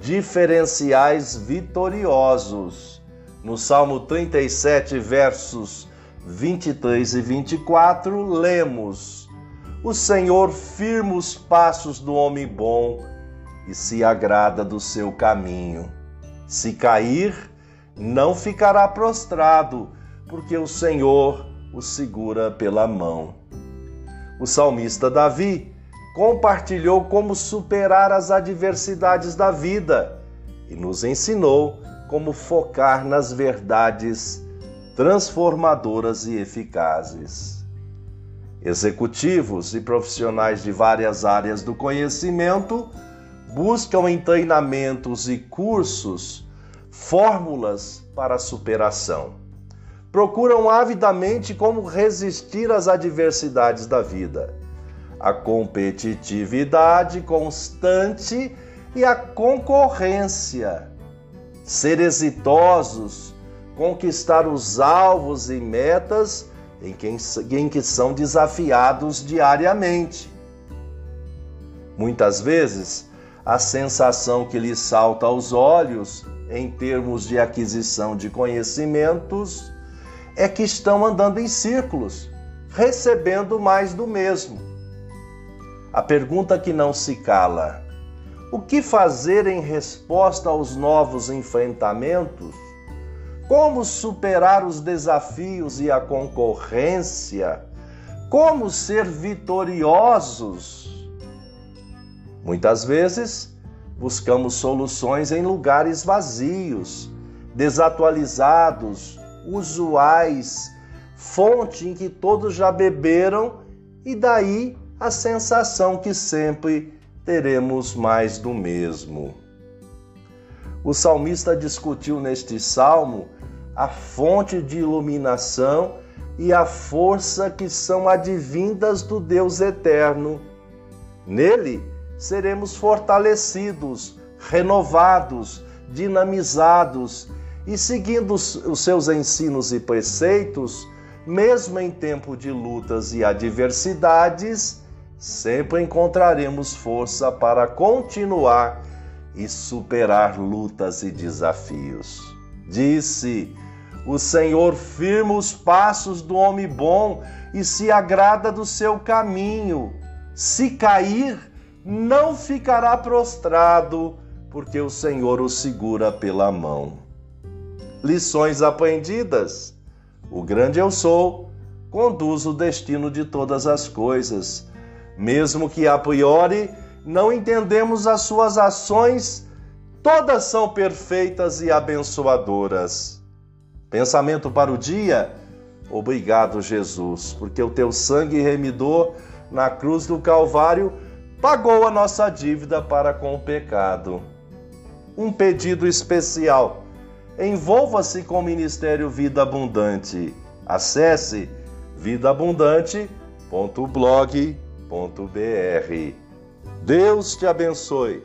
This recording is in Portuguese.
diferenciais vitoriosos. No Salmo 37, versos 23 e 24, lemos: O Senhor firma os passos do homem bom e se agrada do seu caminho. Se cair, não ficará prostrado, porque o Senhor o segura pela mão. O salmista Davi compartilhou como superar as adversidades da vida e nos ensinou como focar nas verdades transformadoras e eficazes. Executivos e profissionais de várias áreas do conhecimento buscam em treinamentos e cursos fórmulas para a superação. Procuram avidamente como resistir às adversidades da vida a competitividade constante e a concorrência. Ser exitosos, conquistar os alvos e metas em que, em que são desafiados diariamente. Muitas vezes, a sensação que lhes salta aos olhos em termos de aquisição de conhecimentos é que estão andando em círculos, recebendo mais do mesmo. A pergunta que não se cala: o que fazer em resposta aos novos enfrentamentos? Como superar os desafios e a concorrência? Como ser vitoriosos? Muitas vezes buscamos soluções em lugares vazios, desatualizados, usuais, fonte em que todos já beberam e daí a sensação que sempre teremos mais do mesmo. O salmista discutiu neste salmo a fonte de iluminação e a força que são advindas do Deus eterno. Nele seremos fortalecidos, renovados, dinamizados e seguindo os seus ensinos e preceitos, mesmo em tempo de lutas e adversidades, sempre encontraremos força para continuar e superar lutas e desafios. Disse: O Senhor firma os passos do homem bom e se agrada do seu caminho. Se cair, não ficará prostrado, porque o Senhor o segura pela mão. Lições aprendidas: O grande eu sou conduz o destino de todas as coisas mesmo que a priori não entendemos as suas ações, todas são perfeitas e abençoadoras. Pensamento para o dia? Obrigado, Jesus, porque o teu sangue remidor na cruz do Calvário pagou a nossa dívida para com o pecado. Um pedido especial. Envolva-se com o Ministério Vida Abundante. Acesse vidaabundante.blog.br. Deus te abençoe.